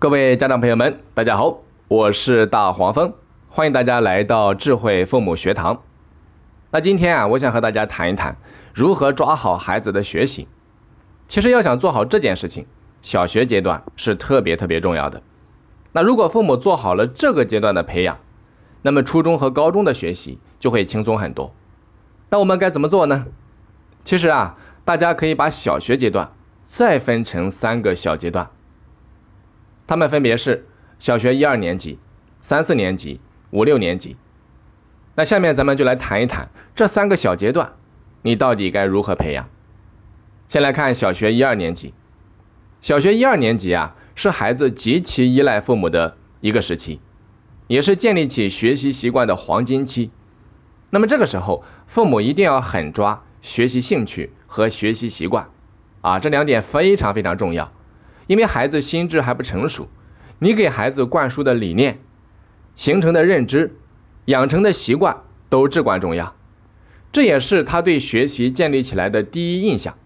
各位家长朋友们，大家好，我是大黄蜂，欢迎大家来到智慧父母学堂。那今天啊，我想和大家谈一谈如何抓好孩子的学习。其实要想做好这件事情，小学阶段是特别特别重要的。那如果父母做好了这个阶段的培养，那么初中和高中的学习就会轻松很多。那我们该怎么做呢？其实啊，大家可以把小学阶段再分成三个小阶段。他们分别是小学一二年级、三四年级、五六年级。那下面咱们就来谈一谈这三个小阶段，你到底该如何培养？先来看小学一二年级。小学一二年级啊，是孩子极其依赖父母的一个时期，也是建立起学习习惯的黄金期。那么这个时候，父母一定要狠抓学习兴趣和学习习惯，啊，这两点非常非常重要。因为孩子心智还不成熟，你给孩子灌输的理念、形成的认知、养成的习惯都至关重要，这也是他对学习建立起来的第一印象。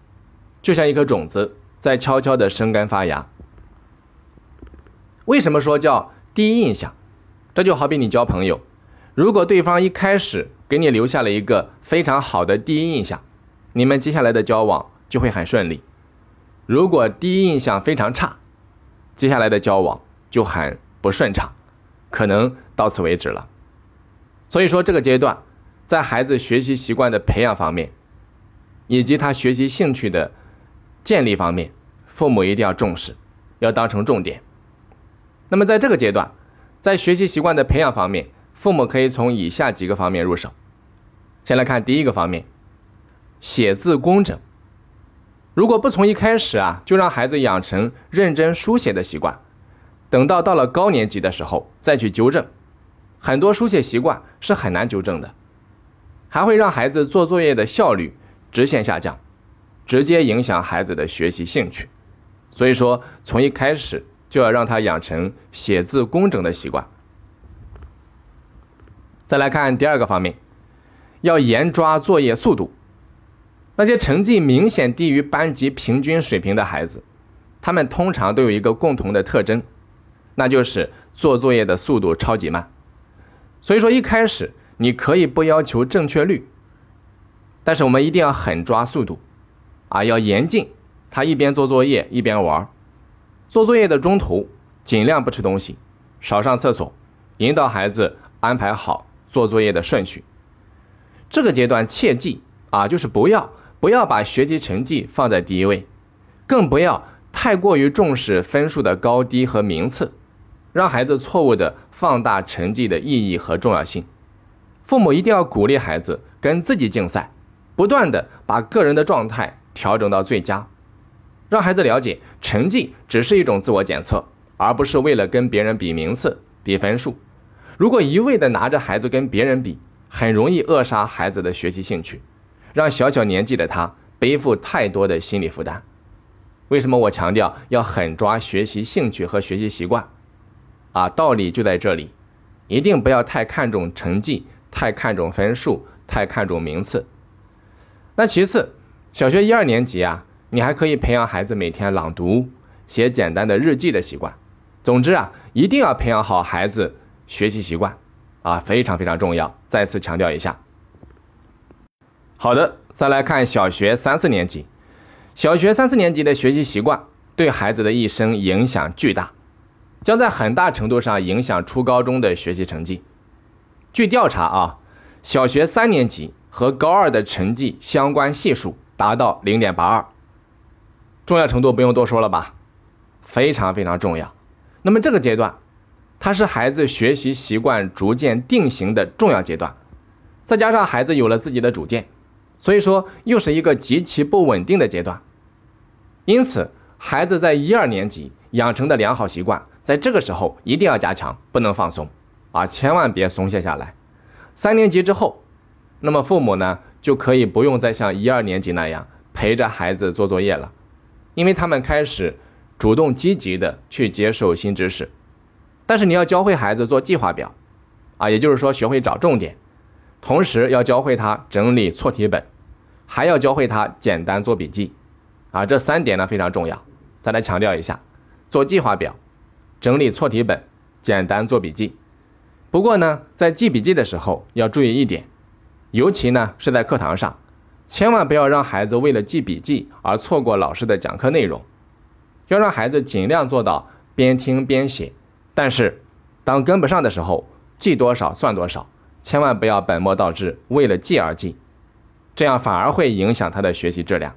就像一颗种子在悄悄地生根发芽。为什么说叫第一印象？这就好比你交朋友，如果对方一开始给你留下了一个非常好的第一印象，你们接下来的交往就会很顺利。如果第一印象非常差，接下来的交往就很不顺畅，可能到此为止了。所以说，这个阶段在孩子学习习惯的培养方面，以及他学习兴趣的建立方面，父母一定要重视，要当成重点。那么在这个阶段，在学习习惯的培养方面，父母可以从以下几个方面入手。先来看第一个方面，写字工整。如果不从一开始啊，就让孩子养成认真书写的习惯，等到到了高年级的时候再去纠正，很多书写习惯是很难纠正的，还会让孩子做作业的效率直线下降，直接影响孩子的学习兴趣。所以说，从一开始就要让他养成写字工整的习惯。再来看第二个方面，要严抓作业速度。那些成绩明显低于班级平均水平的孩子，他们通常都有一个共同的特征，那就是做作业的速度超级慢。所以说一开始你可以不要求正确率，但是我们一定要狠抓速度，啊，要严禁他一边做作业一边玩。做作业的中途尽量不吃东西，少上厕所，引导孩子安排好做作业的顺序。这个阶段切记啊，就是不要。不要把学习成绩放在第一位，更不要太过于重视分数的高低和名次，让孩子错误的放大成绩的意义和重要性。父母一定要鼓励孩子跟自己竞赛，不断的把个人的状态调整到最佳，让孩子了解成绩只是一种自我检测，而不是为了跟别人比名次、比分数。如果一味的拿着孩子跟别人比，很容易扼杀孩子的学习兴趣。让小小年纪的他背负太多的心理负担。为什么我强调要狠抓学习兴趣和学习习惯？啊，道理就在这里，一定不要太看重成绩，太看重分数，太看重名次。那其次，小学一二年级啊，你还可以培养孩子每天朗读、写简单的日记的习惯。总之啊，一定要培养好孩子学习习惯，啊，非常非常重要。再次强调一下。好的，再来看小学三四年级。小学三四年级的学习习惯对孩子的一生影响巨大，将在很大程度上影响初高中的学习成绩。据调查啊，小学三年级和高二的成绩相关系数达到零点八二，重要程度不用多说了吧？非常非常重要。那么这个阶段，它是孩子学习习惯逐渐定型的重要阶段，再加上孩子有了自己的主见。所以说，又是一个极其不稳定的阶段，因此，孩子在一二年级养成的良好习惯，在这个时候一定要加强，不能放松，啊，千万别松懈下来。三年级之后，那么父母呢，就可以不用再像一二年级那样陪着孩子做作业了，因为他们开始主动积极的去接受新知识。但是你要教会孩子做计划表，啊，也就是说学会找重点，同时要教会他整理错题本。还要教会他简单做笔记，啊，这三点呢非常重要。再来强调一下，做计划表、整理错题本，简单做笔记。不过呢，在记笔记的时候要注意一点，尤其呢是在课堂上，千万不要让孩子为了记笔记而错过老师的讲课内容。要让孩子尽量做到边听边写，但是当跟不上的时候，记多少算多少，千万不要本末倒置，为了记而记，这样反而会影响他的学习质量。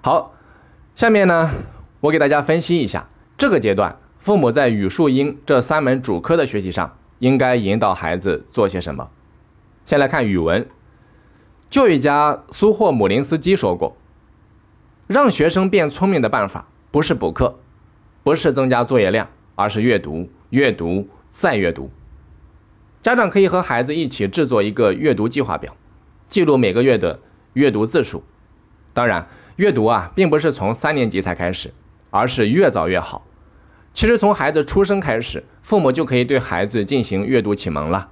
好，下面呢，我给大家分析一下这个阶段父母在语数英这三门主科的学习上应该引导孩子做些什么。先来看语文，教育家苏霍姆林斯基说过。让学生变聪明的办法不是补课，不是增加作业量，而是阅读、阅读再阅读。家长可以和孩子一起制作一个阅读计划表，记录每个月的阅读字数。当然，阅读啊，并不是从三年级才开始，而是越早越好。其实从孩子出生开始，父母就可以对孩子进行阅读启蒙了。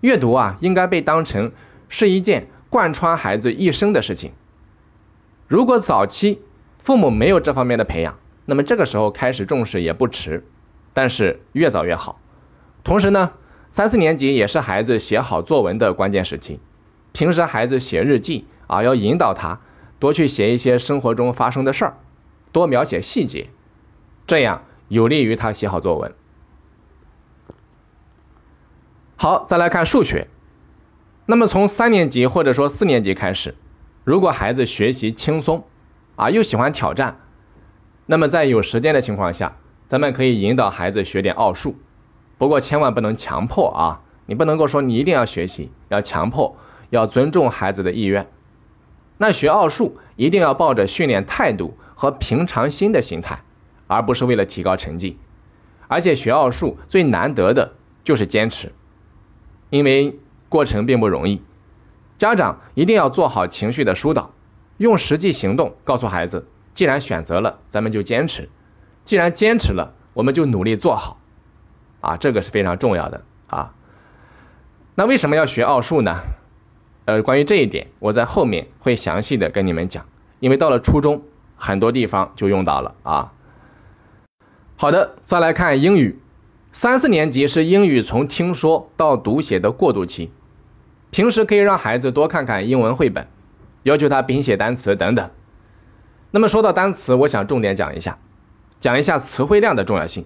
阅读啊，应该被当成是一件贯穿孩子一生的事情。如果早期父母没有这方面的培养，那么这个时候开始重视也不迟，但是越早越好。同时呢，三四年级也是孩子写好作文的关键时期，平时孩子写日记啊，要引导他多去写一些生活中发生的事儿，多描写细节，这样有利于他写好作文。好，再来看数学，那么从三年级或者说四年级开始。如果孩子学习轻松，啊，又喜欢挑战，那么在有时间的情况下，咱们可以引导孩子学点奥数，不过千万不能强迫啊！你不能够说你一定要学习，要强迫，要尊重孩子的意愿。那学奥数一定要抱着训练态度和平常心的心态，而不是为了提高成绩。而且学奥数最难得的就是坚持，因为过程并不容易。家长一定要做好情绪的疏导，用实际行动告诉孩子：既然选择了，咱们就坚持；既然坚持了，我们就努力做好。啊，这个是非常重要的啊。那为什么要学奥数呢？呃，关于这一点，我在后面会详细的跟你们讲，因为到了初中，很多地方就用到了啊。好的，再来看英语，三四年级是英语从听说到读写的过渡期。平时可以让孩子多看看英文绘本，要求他拼写单词等等。那么说到单词，我想重点讲一下，讲一下词汇量的重要性。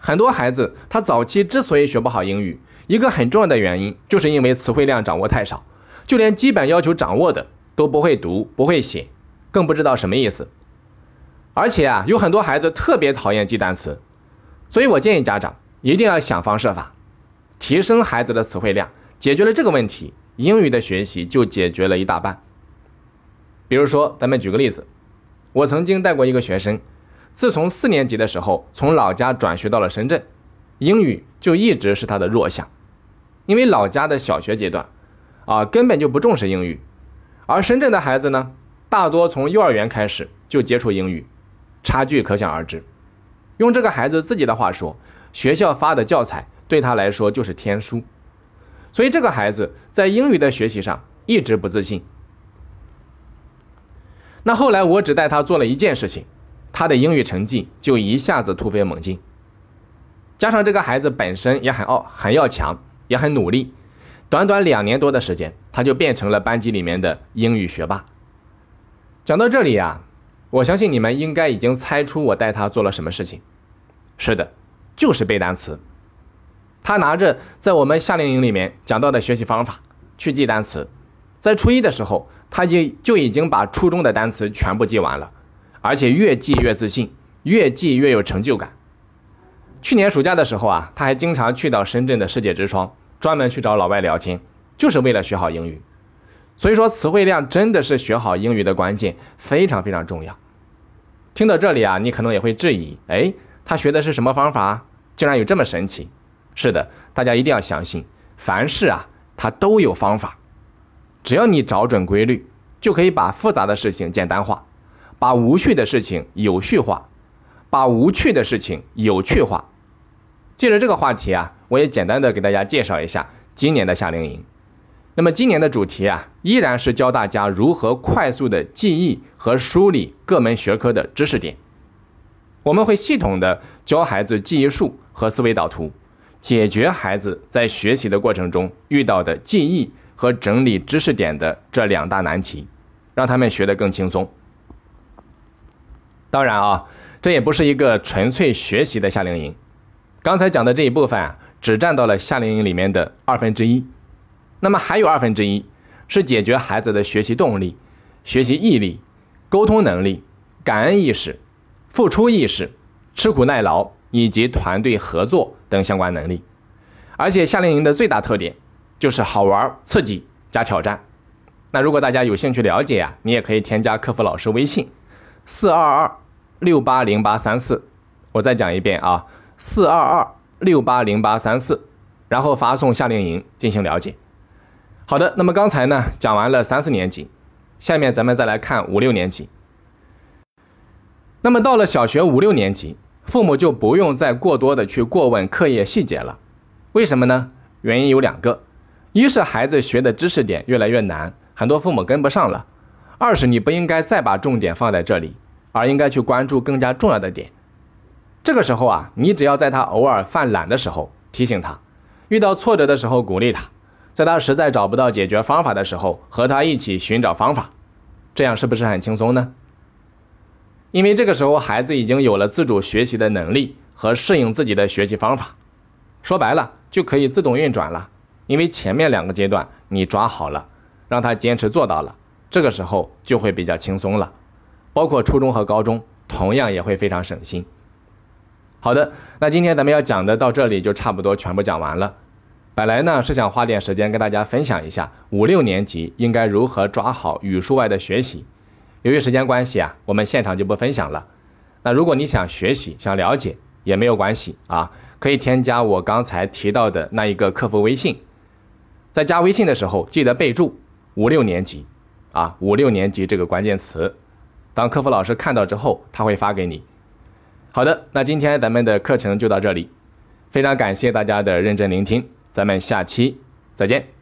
很多孩子他早期之所以学不好英语，一个很重要的原因就是因为词汇量掌握太少，就连基本要求掌握的都不会读、不会写，更不知道什么意思。而且啊，有很多孩子特别讨厌记单词，所以我建议家长一定要想方设法提升孩子的词汇量。解决了这个问题，英语的学习就解决了一大半。比如说，咱们举个例子，我曾经带过一个学生，自从四年级的时候从老家转学到了深圳，英语就一直是他的弱项。因为老家的小学阶段，啊，根本就不重视英语，而深圳的孩子呢，大多从幼儿园开始就接触英语，差距可想而知。用这个孩子自己的话说，学校发的教材对他来说就是天书。所以这个孩子在英语的学习上一直不自信。那后来我只带他做了一件事情，他的英语成绩就一下子突飞猛进。加上这个孩子本身也很傲、很要强，也很努力，短短两年多的时间，他就变成了班级里面的英语学霸。讲到这里呀，我相信你们应该已经猜出我带他做了什么事情。是的，就是背单词。他拿着在我们夏令营里面讲到的学习方法去记单词，在初一的时候，他就就已经把初中的单词全部记完了，而且越记越自信，越记越有成就感。去年暑假的时候啊，他还经常去到深圳的世界之窗，专门去找老外聊天，就是为了学好英语。所以说，词汇量真的是学好英语的关键，非常非常重要。听到这里啊，你可能也会质疑，哎，他学的是什么方法？竟然有这么神奇？是的，大家一定要相信，凡事啊，它都有方法。只要你找准规律，就可以把复杂的事情简单化，把无序的事情有序化，把无趣的事情有趣化。借着这个话题啊，我也简单的给大家介绍一下今年的夏令营。那么今年的主题啊，依然是教大家如何快速的记忆和梳理各门学科的知识点。我们会系统的教孩子记忆术和思维导图，解决孩子在学习的过程中遇到的记忆和整理知识点的这两大难题，让他们学得更轻松。当然啊，这也不是一个纯粹学习的夏令营。刚才讲的这一部分啊，只占到了夏令营里面的二分之一。那么还有二分之一是解决孩子的学习动力、学习毅力、沟通能力、感恩意识。付出意识、吃苦耐劳以及团队合作等相关能力，而且夏令营的最大特点就是好玩、刺激加挑战。那如果大家有兴趣了解啊，你也可以添加客服老师微信：四二二六八零八三四。我再讲一遍啊，四二二六八零八三四，然后发送夏令营进行了解。好的，那么刚才呢讲完了三四年级，下面咱们再来看五六年级。那么到了小学五六年级，父母就不用再过多的去过问课业细节了。为什么呢？原因有两个：一是孩子学的知识点越来越难，很多父母跟不上了；二是你不应该再把重点放在这里，而应该去关注更加重要的点。这个时候啊，你只要在他偶尔犯懒的时候提醒他，遇到挫折的时候鼓励他，在他实在找不到解决方法的时候和他一起寻找方法，这样是不是很轻松呢？因为这个时候孩子已经有了自主学习的能力和适应自己的学习方法，说白了就可以自动运转了。因为前面两个阶段你抓好了，让他坚持做到了，这个时候就会比较轻松了。包括初中和高中同样也会非常省心。好的，那今天咱们要讲的到这里就差不多全部讲完了。本来呢是想花点时间跟大家分享一下五六年级应该如何抓好语数外的学习。由于时间关系啊，我们现场就不分享了。那如果你想学习、想了解也没有关系啊，可以添加我刚才提到的那一个客服微信。在加微信的时候，记得备注“五六年级”啊，“五六年级”这个关键词。当客服老师看到之后，他会发给你。好的，那今天咱们的课程就到这里，非常感谢大家的认真聆听，咱们下期再见。